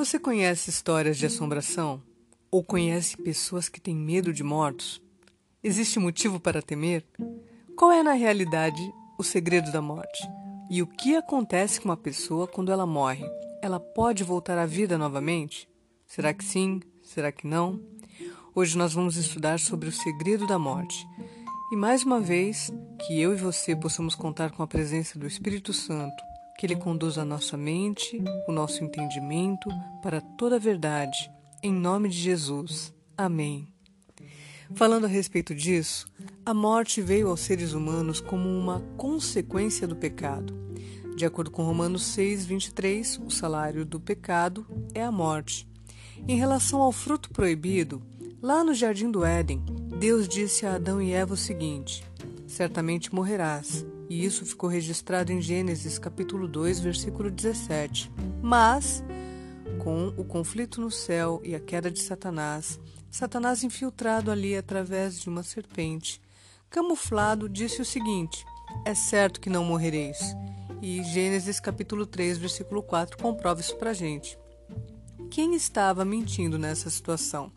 Você conhece histórias de assombração? Ou conhece pessoas que têm medo de mortos? Existe motivo para temer? Qual é, na realidade, o segredo da morte? E o que acontece com uma pessoa quando ela morre? Ela pode voltar à vida novamente? Será que sim? Será que não? Hoje nós vamos estudar sobre o segredo da morte. E mais uma vez, que eu e você possamos contar com a presença do Espírito Santo que Ele conduza a nossa mente, o nosso entendimento para toda a verdade. Em nome de Jesus. Amém. Falando a respeito disso, a morte veio aos seres humanos como uma consequência do pecado. De acordo com Romanos 6, 23, o salário do pecado é a morte. Em relação ao fruto proibido, lá no jardim do Éden, Deus disse a Adão e Eva o seguinte: Certamente morrerás e isso ficou registrado em Gênesis capítulo 2, versículo 17. Mas, com o conflito no céu e a queda de Satanás, Satanás infiltrado ali através de uma serpente, camuflado, disse o seguinte: É certo que não morrereis. E Gênesis capítulo 3, versículo 4 comprova isso pra gente. Quem estava mentindo nessa situação?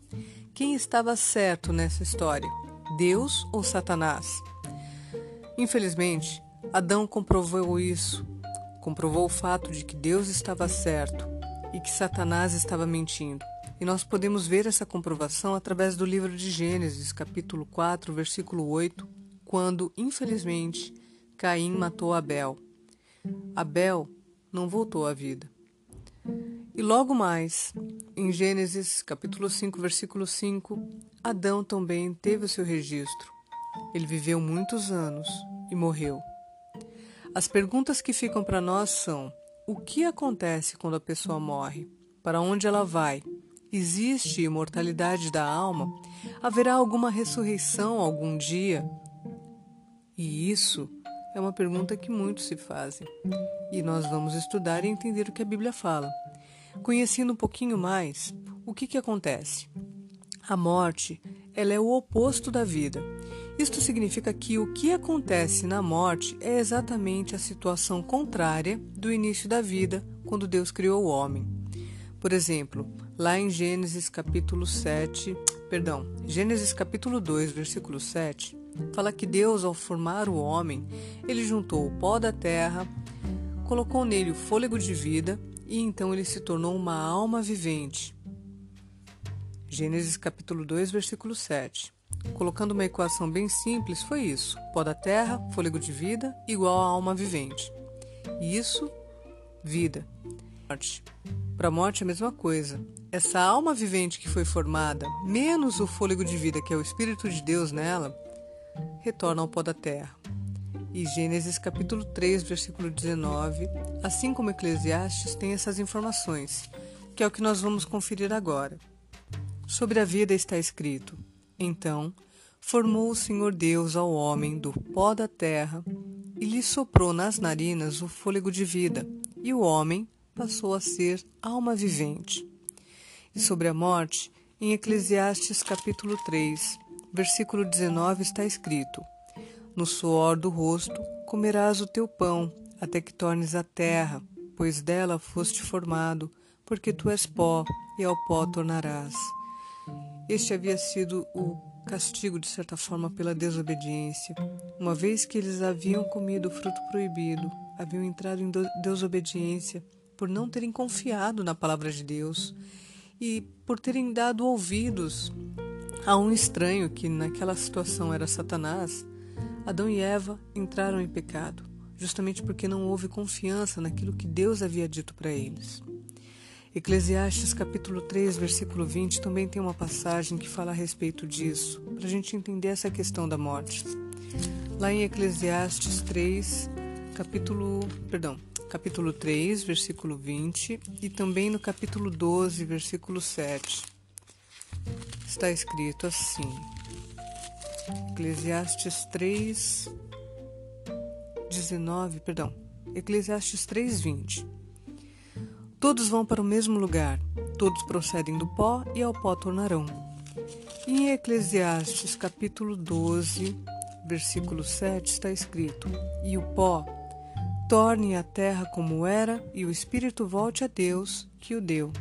Quem estava certo nessa história? Deus ou Satanás? Infelizmente, Adão comprovou isso, comprovou o fato de que Deus estava certo e que Satanás estava mentindo. E nós podemos ver essa comprovação através do livro de Gênesis, capítulo 4, versículo 8, quando, infelizmente, Caim matou Abel. Abel não voltou à vida. E logo mais, em Gênesis, capítulo 5, versículo 5, Adão também teve o seu registro. Ele viveu muitos anos e morreu. As perguntas que ficam para nós são: o que acontece quando a pessoa morre? Para onde ela vai? Existe imortalidade da alma? Haverá alguma ressurreição algum dia? E isso é uma pergunta que muitos se fazem. E nós vamos estudar e entender o que a Bíblia fala. Conhecendo um pouquinho mais, o que, que acontece? A morte ela é o oposto da vida. Isto significa que o que acontece na morte é exatamente a situação contrária do início da vida, quando Deus criou o homem. Por exemplo, lá em Gênesis capítulo 7, perdão, Gênesis capítulo 2, versículo 7, fala que Deus, ao formar o homem, ele juntou o pó da terra, colocou nele o fôlego de vida e então ele se tornou uma alma vivente. Gênesis capítulo 2, versículo 7. Colocando uma equação bem simples, foi isso: pó da terra, fôlego de vida, igual a alma vivente. Isso, vida. Morte. Para a morte é a mesma coisa. Essa alma vivente que foi formada, menos o fôlego de vida, que é o Espírito de Deus nela, retorna ao pó da terra. E Gênesis capítulo 3, versículo 19, assim como Eclesiastes, tem essas informações, que é o que nós vamos conferir agora. Sobre a vida está escrito: então formou o Senhor Deus ao homem do pó da terra e lhe soprou nas narinas o fôlego de vida, e o homem passou a ser alma vivente. E sobre a morte, em Eclesiastes capítulo 3, versículo 19 está escrito: No suor do rosto comerás o teu pão, até que tornes a terra, pois dela foste formado, porque tu és pó, e ao pó tornarás. Este havia sido o castigo, de certa forma, pela desobediência. Uma vez que eles haviam comido o fruto proibido, haviam entrado em desobediência por não terem confiado na palavra de Deus e por terem dado ouvidos a um estranho que naquela situação era Satanás, Adão e Eva entraram em pecado, justamente porque não houve confiança naquilo que Deus havia dito para eles. Eclesiastes capítulo 3, versículo 20 também tem uma passagem que fala a respeito disso, para a gente entender essa questão da morte. Lá em Eclesiastes 3, capítulo, perdão, capítulo 3, versículo 20 e também no capítulo 12, versículo 7. Está escrito assim: Eclesiastes 3 19, perdão. Eclesiastes 3, 20. Todos vão para o mesmo lugar, todos procedem do pó e ao pó tornarão. Em Eclesiastes capítulo 12, versículo 7 está escrito: E o pó torne a terra como era, e o espírito volte a Deus que o deu.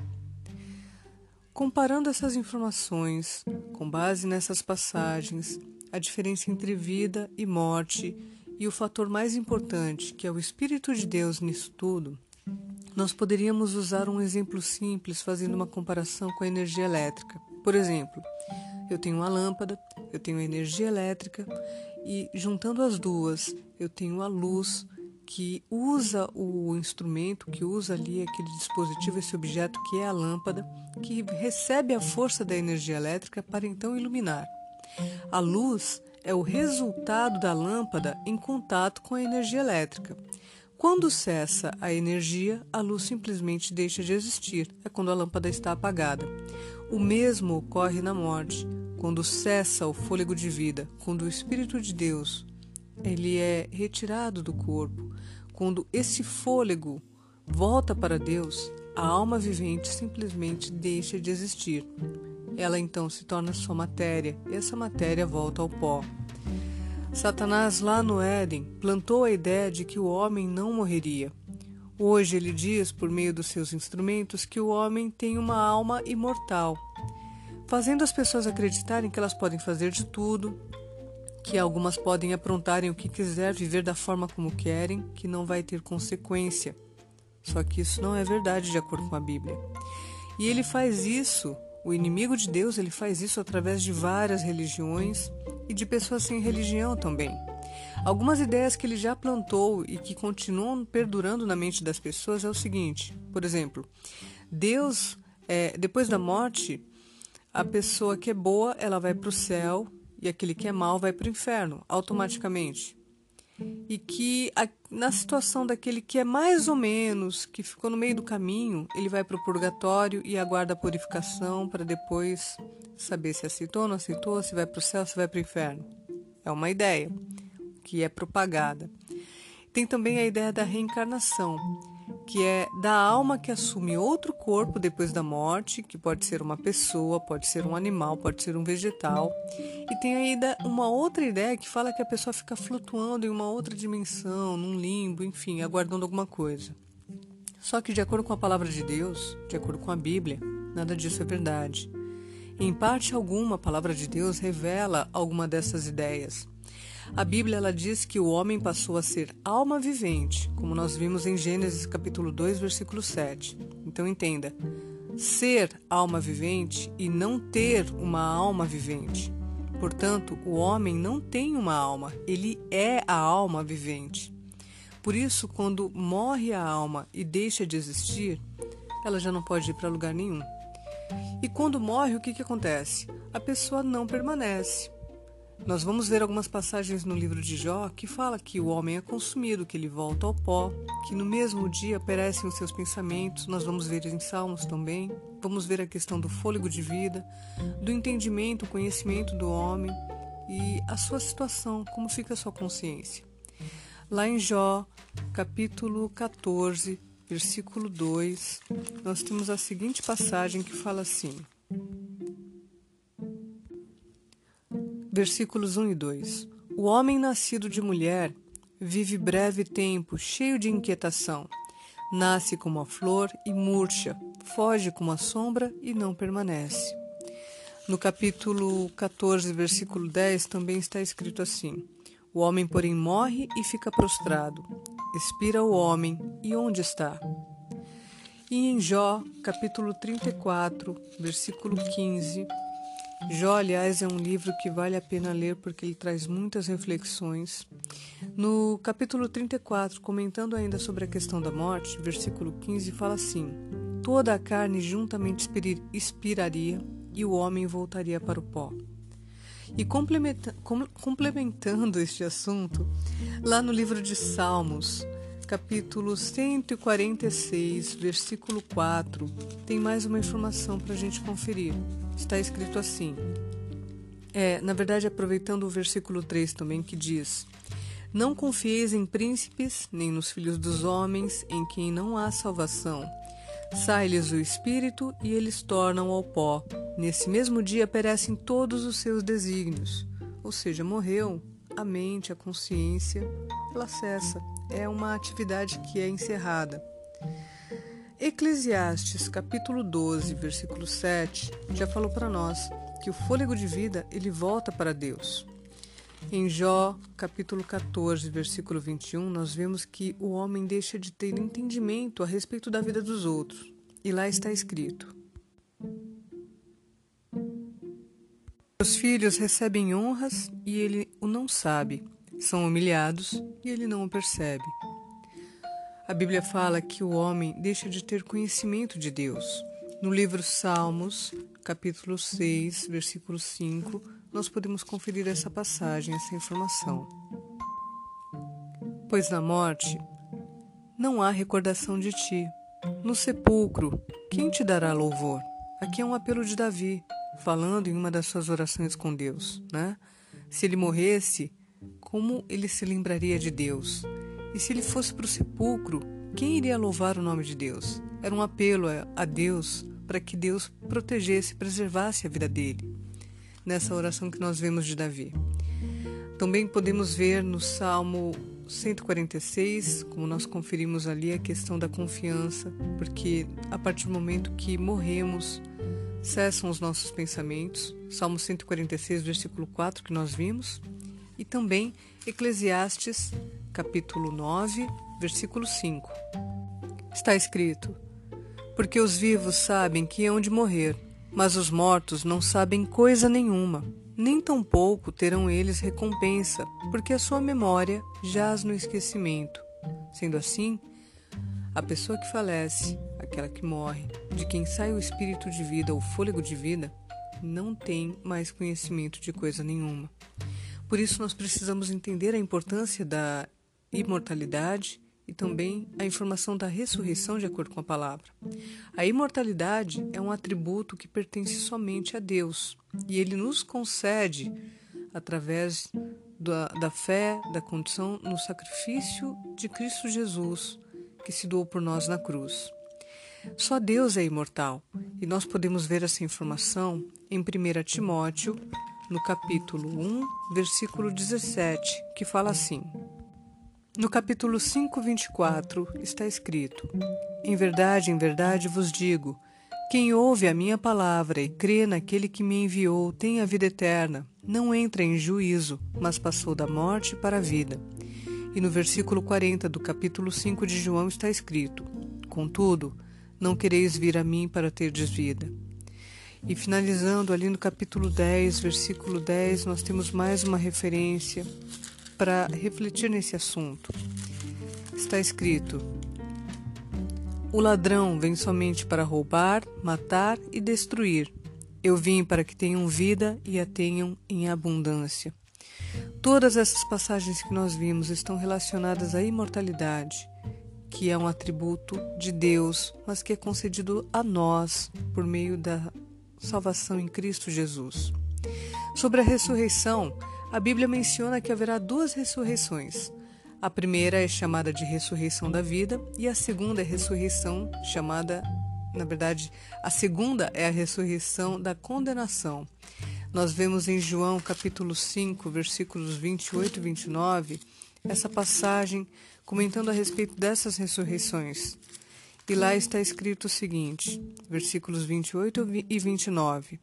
Comparando essas informações, com base nessas passagens, a diferença entre vida e morte e o fator mais importante, que é o Espírito de Deus nisso tudo, nós poderíamos usar um exemplo simples fazendo uma comparação com a energia elétrica. Por exemplo, eu tenho uma lâmpada, eu tenho energia elétrica e juntando as duas, eu tenho a luz que usa o instrumento, que usa ali aquele dispositivo, esse objeto que é a lâmpada, que recebe a força da energia elétrica para então iluminar. A luz é o resultado da lâmpada em contato com a energia elétrica. Quando cessa a energia, a luz simplesmente deixa de existir. É quando a lâmpada está apagada. O mesmo ocorre na morte, quando cessa o fôlego de vida, quando o Espírito de Deus ele é retirado do corpo. Quando esse fôlego volta para Deus, a alma vivente simplesmente deixa de existir. Ela então se torna só matéria, e essa matéria volta ao pó. Satanás, lá no Éden, plantou a ideia de que o homem não morreria. Hoje ele diz, por meio dos seus instrumentos, que o homem tem uma alma imortal, fazendo as pessoas acreditarem que elas podem fazer de tudo, que algumas podem aprontarem o que quiser, viver da forma como querem, que não vai ter consequência. Só que isso não é verdade de acordo com a Bíblia. E ele faz isso, o inimigo de Deus, ele faz isso através de várias religiões e de pessoas sem religião também. Algumas ideias que ele já plantou e que continuam perdurando na mente das pessoas é o seguinte: por exemplo, Deus, é, depois da morte, a pessoa que é boa ela vai para o céu e aquele que é mal vai para o inferno automaticamente. E que a, na situação daquele que é mais ou menos, que ficou no meio do caminho, ele vai para o purgatório e aguarda a purificação para depois saber se aceitou ou não aceitou, se vai para o céu, se vai para o inferno. É uma ideia que é propagada. Tem também a ideia da reencarnação, que é da alma que assume outro corpo depois da morte, que pode ser uma pessoa, pode ser um animal, pode ser um vegetal. E tem ainda uma outra ideia que fala que a pessoa fica flutuando em uma outra dimensão, num limbo, enfim, aguardando alguma coisa. Só que, de acordo com a palavra de Deus, de acordo com a Bíblia, nada disso é verdade. Em parte alguma, a palavra de Deus revela alguma dessas ideias. A Bíblia ela diz que o homem passou a ser alma vivente, como nós vimos em Gênesis capítulo 2, versículo 7. Então entenda, ser alma vivente e não ter uma alma vivente. Portanto, o homem não tem uma alma, ele é a alma vivente. Por isso, quando morre a alma e deixa de existir, ela já não pode ir para lugar nenhum. E quando morre, o que, que acontece? A pessoa não permanece. Nós vamos ver algumas passagens no livro de Jó que fala que o homem é consumido, que ele volta ao pó, que no mesmo dia perecem os seus pensamentos. Nós vamos ver em Salmos também. Vamos ver a questão do fôlego de vida, do entendimento, conhecimento do homem e a sua situação, como fica a sua consciência. Lá em Jó, capítulo 14, versículo 2, nós temos a seguinte passagem que fala assim: Versículos 1 e 2: O homem nascido de mulher vive breve tempo, cheio de inquietação. Nasce como a flor e murcha, foge como a sombra e não permanece. No capítulo 14, versículo 10, também está escrito assim: O homem, porém, morre e fica prostrado. Expira o homem, e onde está? E em Jó, capítulo 34, versículo 15, Jó, aliás, é um livro que vale a pena ler porque ele traz muitas reflexões. No capítulo 34, comentando ainda sobre a questão da morte, versículo 15 fala assim: Toda a carne juntamente expiraria e o homem voltaria para o pó. E complementando este assunto, lá no livro de Salmos, capítulo 146, versículo 4, tem mais uma informação para a gente conferir. Está escrito assim. É, na verdade, aproveitando o versículo 3 também, que diz: Não confieis em príncipes, nem nos filhos dos homens, em quem não há salvação. Sai-lhes o espírito e eles tornam ao pó. Nesse mesmo dia perecem todos os seus desígnios. Ou seja, morreu a mente, a consciência, ela cessa. É uma atividade que é encerrada. Eclesiastes, capítulo 12, versículo 7, já falou para nós que o fôlego de vida ele volta para Deus. Em Jó, capítulo 14, versículo 21, nós vemos que o homem deixa de ter entendimento a respeito da vida dos outros. E lá está escrito: Os filhos recebem honras e ele o não sabe. São humilhados e ele não o percebe. A Bíblia fala que o homem deixa de ter conhecimento de Deus. No livro Salmos, capítulo 6, versículo 5, nós podemos conferir essa passagem, essa informação. Pois na morte não há recordação de ti. No sepulcro, quem te dará louvor? Aqui é um apelo de Davi, falando em uma das suas orações com Deus, né? Se ele morresse, como ele se lembraria de Deus? E se ele fosse para o sepulcro, quem iria louvar o nome de Deus? Era um apelo a Deus para que Deus protegesse, preservasse a vida dele nessa oração que nós vemos de Davi. Também podemos ver no Salmo 146, como nós conferimos ali, a questão da confiança, porque a partir do momento que morremos, cessam os nossos pensamentos. Salmo 146, versículo 4, que nós vimos. E também Eclesiastes, capítulo 9, versículo 5. Está escrito: Porque os vivos sabem que hão de morrer mas os mortos não sabem coisa nenhuma, nem tampouco terão eles recompensa, porque a sua memória jaz no esquecimento. Sendo assim, a pessoa que falece, aquela que morre, de quem sai o espírito de vida, o fôlego de vida, não tem mais conhecimento de coisa nenhuma. Por isso, nós precisamos entender a importância da imortalidade e também a informação da ressurreição de acordo com a palavra. A imortalidade é um atributo que pertence somente a Deus e ele nos concede através da, da fé, da condição no sacrifício de Cristo Jesus, que se doou por nós na cruz. Só Deus é imortal e nós podemos ver essa informação em 1 Timóteo, no capítulo 1, versículo 17, que fala assim. No capítulo 5, 24 está escrito: Em verdade, em verdade vos digo: quem ouve a minha palavra e crê naquele que me enviou tem a vida eterna, não entra em juízo, mas passou da morte para a vida. E no versículo 40 do capítulo 5 de João está escrito: Contudo, não quereis vir a mim para terdes vida. E finalizando ali no capítulo 10, versículo 10, nós temos mais uma referência para refletir nesse assunto. Está escrito: O ladrão vem somente para roubar, matar e destruir. Eu vim para que tenham vida e a tenham em abundância. Todas essas passagens que nós vimos estão relacionadas à imortalidade, que é um atributo de Deus, mas que é concedido a nós por meio da salvação em Cristo Jesus. Sobre a ressurreição, a Bíblia menciona que haverá duas ressurreições. A primeira é chamada de ressurreição da vida e a segunda é ressurreição chamada, na verdade, a segunda é a ressurreição da condenação. Nós vemos em João capítulo 5, versículos 28 e 29, essa passagem comentando a respeito dessas ressurreições. E lá está escrito o seguinte, versículos 28 e 29.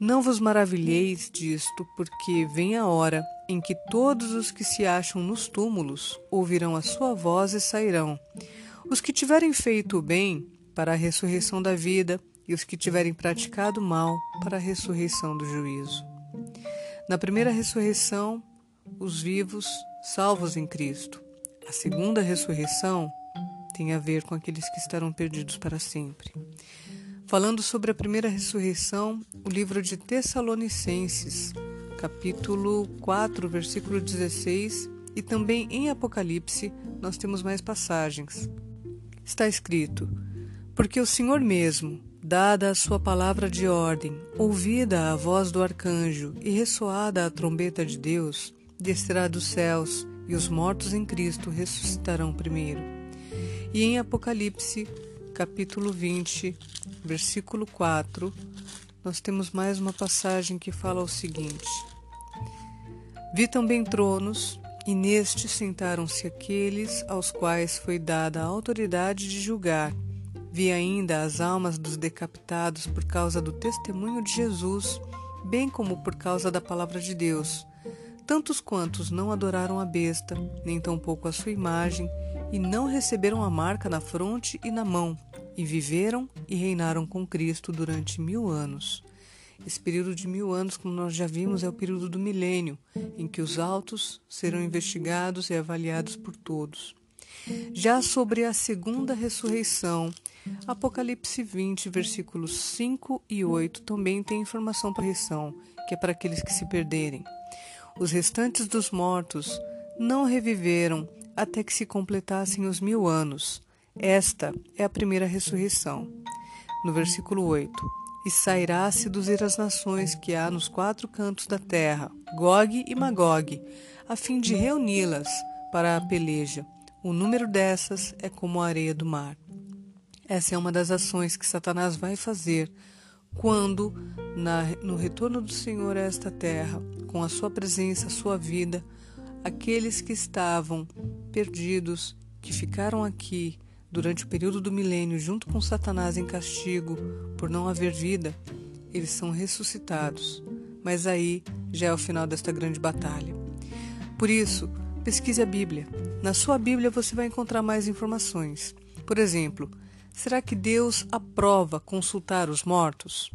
Não vos maravilheis disto, porque vem a hora em que todos os que se acham nos túmulos ouvirão a sua voz e sairão. Os que tiverem feito o bem para a ressurreição da vida, e os que tiverem praticado o mal para a ressurreição do juízo. Na primeira ressurreição, os vivos salvos em Cristo. A segunda ressurreição tem a ver com aqueles que estarão perdidos para sempre. Falando sobre a primeira ressurreição, o livro de Tessalonicenses, capítulo 4, versículo 16, e também em Apocalipse nós temos mais passagens. Está escrito: Porque o Senhor mesmo, dada a sua palavra de ordem, ouvida a voz do arcanjo e ressoada a trombeta de Deus, descerá dos céus, e os mortos em Cristo ressuscitarão primeiro. E em Apocalipse, capítulo 20, versículo 4, nós temos mais uma passagem que fala o seguinte: Vi também tronos, e nestes sentaram-se aqueles aos quais foi dada a autoridade de julgar, Vi ainda as almas dos decapitados por causa do testemunho de Jesus, bem como por causa da palavra de Deus. Tantos quantos não adoraram a besta, nem tampouco a sua imagem, e não receberam a marca na fronte e na mão, e viveram e reinaram com Cristo durante mil anos. Esse período de mil anos, como nós já vimos, é o período do milênio, em que os autos serão investigados e avaliados por todos. Já sobre a segunda ressurreição, Apocalipse 20, versículos 5 e 8 também tem informação para a ressurreição, que é para aqueles que se perderem. Os restantes dos mortos não reviveram até que se completassem os mil anos. Esta é a primeira ressurreição. No versículo 8: E sairá a seduzir as nações que há nos quatro cantos da terra, Gog e Magog, a fim de reuni-las para a peleja. O número dessas é como a areia do mar. Essa é uma das ações que Satanás vai fazer quando, na, no retorno do Senhor a esta terra, com a sua presença, a sua vida, aqueles que estavam perdidos, que ficaram aqui durante o período do milênio junto com Satanás em castigo por não haver vida, eles são ressuscitados. Mas aí já é o final desta grande batalha. Por isso, pesquise a Bíblia. Na sua Bíblia você vai encontrar mais informações. Por exemplo, será que Deus aprova consultar os mortos?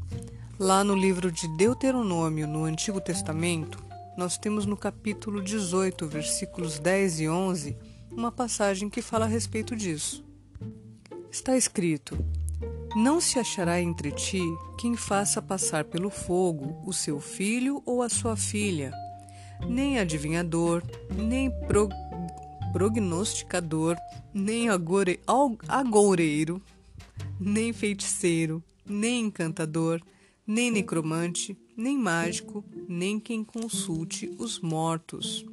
Lá no livro de Deuteronômio, no Antigo Testamento, nós temos no capítulo 18, versículos 10 e 11, uma passagem que fala a respeito disso. Está escrito: Não se achará entre ti quem faça passar pelo fogo o seu filho ou a sua filha, nem adivinhador, nem pro, prognosticador, nem agore, agoureiro, nem feiticeiro, nem encantador, nem necromante, nem mágico, nem quem consulte os mortos.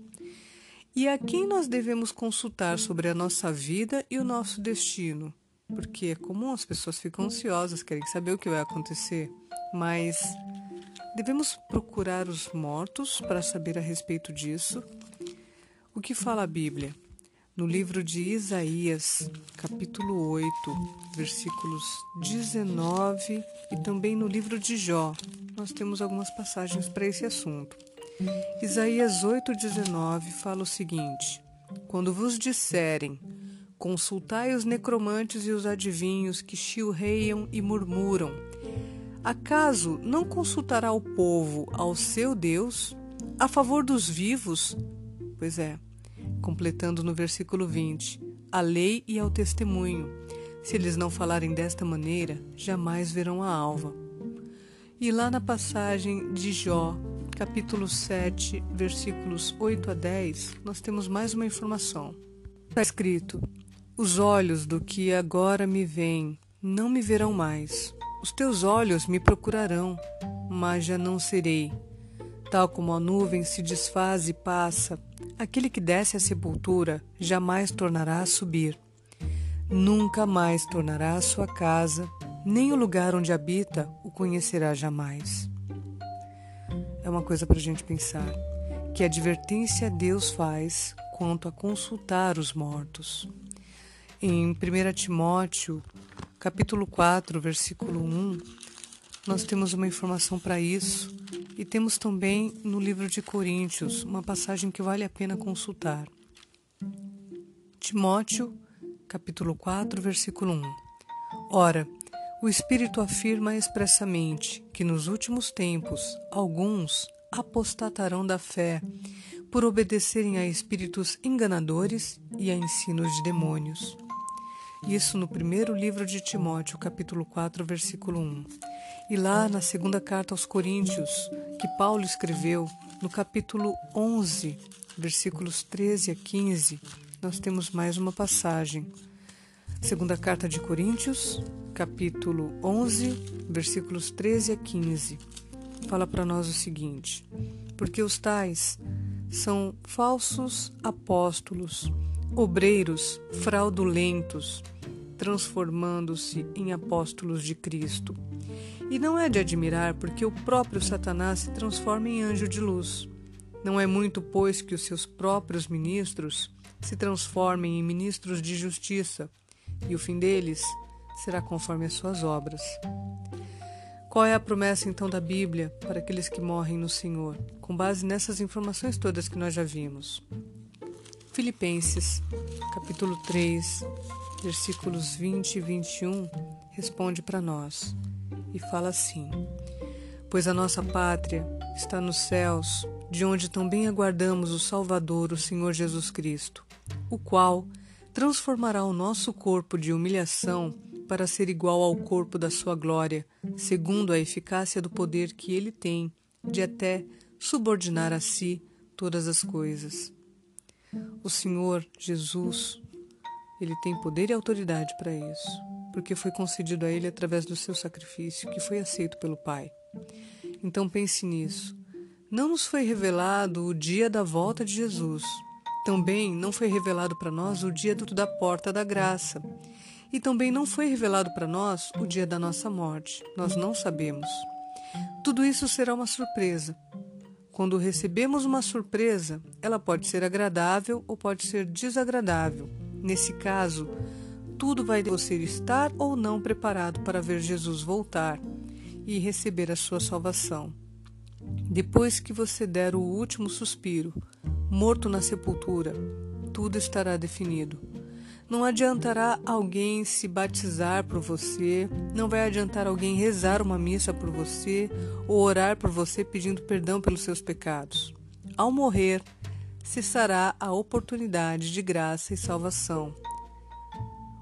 E a quem nós devemos consultar sobre a nossa vida e o nosso destino? Porque é comum as pessoas ficam ansiosas, querem saber o que vai acontecer, mas devemos procurar os mortos para saber a respeito disso. O que fala a Bíblia? No livro de Isaías, capítulo 8, versículos 19 e também no livro de Jó, nós temos algumas passagens para esse assunto. Isaías 8,19 fala o seguinte: Quando vos disserem, consultai os necromantes e os adivinhos que chilreiam e murmuram, acaso não consultará o povo ao seu Deus a favor dos vivos? Pois é completando no versículo 20: a lei e ao testemunho. Se eles não falarem desta maneira, jamais verão a alva. E lá na passagem de Jó, capítulo 7, versículos 8 a 10, nós temos mais uma informação. Está escrito: Os olhos do que agora me veem não me verão mais. Os teus olhos me procurarão, mas já não serei. Tal como a nuvem se desfaz e passa, aquele que desce à sepultura jamais tornará a subir. Nunca mais tornará a sua casa, nem o lugar onde habita o conhecerá jamais. É uma coisa para a gente pensar. Que advertência Deus faz quanto a consultar os mortos? Em 1 Timóteo, capítulo 4, versículo 1, nós temos uma informação para isso e temos também no livro de Coríntios uma passagem que vale a pena consultar. Timóteo, capítulo 4, versículo 1. Ora, o Espírito afirma expressamente que nos últimos tempos alguns apostatarão da fé por obedecerem a espíritos enganadores e a ensinos de demônios. Isso no primeiro livro de Timóteo, capítulo 4, versículo 1. E lá na segunda carta aos Coríntios, que Paulo escreveu, no capítulo 11, versículos 13 a 15, nós temos mais uma passagem. Segunda carta de Coríntios, capítulo 11, versículos 13 a 15, fala para nós o seguinte: Porque os tais são falsos apóstolos, obreiros fraudulentos, transformando-se em apóstolos de Cristo. E não é de admirar, porque o próprio Satanás se transforma em anjo de luz. Não é muito, pois, que os seus próprios ministros se transformem em ministros de justiça, e o fim deles será conforme as suas obras. Qual é a promessa então da Bíblia para aqueles que morrem no Senhor? Com base nessas informações todas que nós já vimos. Filipenses, capítulo 3, versículos 20 e 21, responde para nós e fala assim: Pois a nossa pátria está nos céus, de onde também aguardamos o Salvador, o Senhor Jesus Cristo, o qual transformará o nosso corpo de humilhação para ser igual ao corpo da sua glória, segundo a eficácia do poder que ele tem de até subordinar a si todas as coisas. O Senhor Jesus, ele tem poder e autoridade para isso, porque foi concedido a ele através do seu sacrifício, que foi aceito pelo Pai. Então pense nisso. Não nos foi revelado o dia da volta de Jesus. Também não foi revelado para nós o dia da porta da graça. E também não foi revelado para nós o dia da nossa morte. Nós não sabemos. Tudo isso será uma surpresa. Quando recebemos uma surpresa, ela pode ser agradável ou pode ser desagradável. Nesse caso, tudo vai de você estar ou não preparado para ver Jesus voltar e receber a sua salvação. Depois que você der o último suspiro, morto na sepultura, tudo estará definido. Não adiantará alguém se batizar por você, não vai adiantar alguém rezar uma missa por você ou orar por você pedindo perdão pelos seus pecados. Ao morrer, cessará a oportunidade de graça e salvação.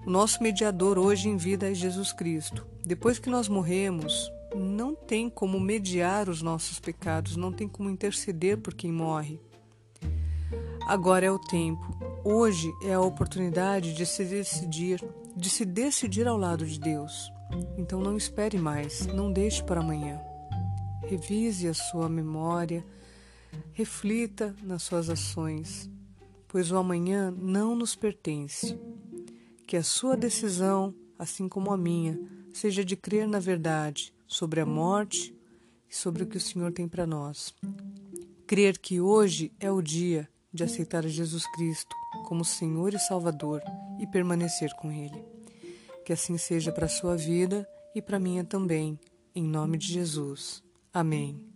O nosso mediador hoje em vida é Jesus Cristo. Depois que nós morremos, não tem como mediar os nossos pecados, não tem como interceder por quem morre. Agora é o tempo. Hoje é a oportunidade de se decidir, de se decidir ao lado de Deus. Então não espere mais, não deixe para amanhã. Revise a sua memória, reflita nas suas ações, pois o amanhã não nos pertence. Que a sua decisão, assim como a minha, seja de crer na verdade sobre a morte e sobre o que o Senhor tem para nós. Crer que hoje é o dia de aceitar Jesus Cristo como Senhor e Salvador e permanecer com Ele. Que assim seja para a sua vida e para a minha também, em nome de Jesus. Amém.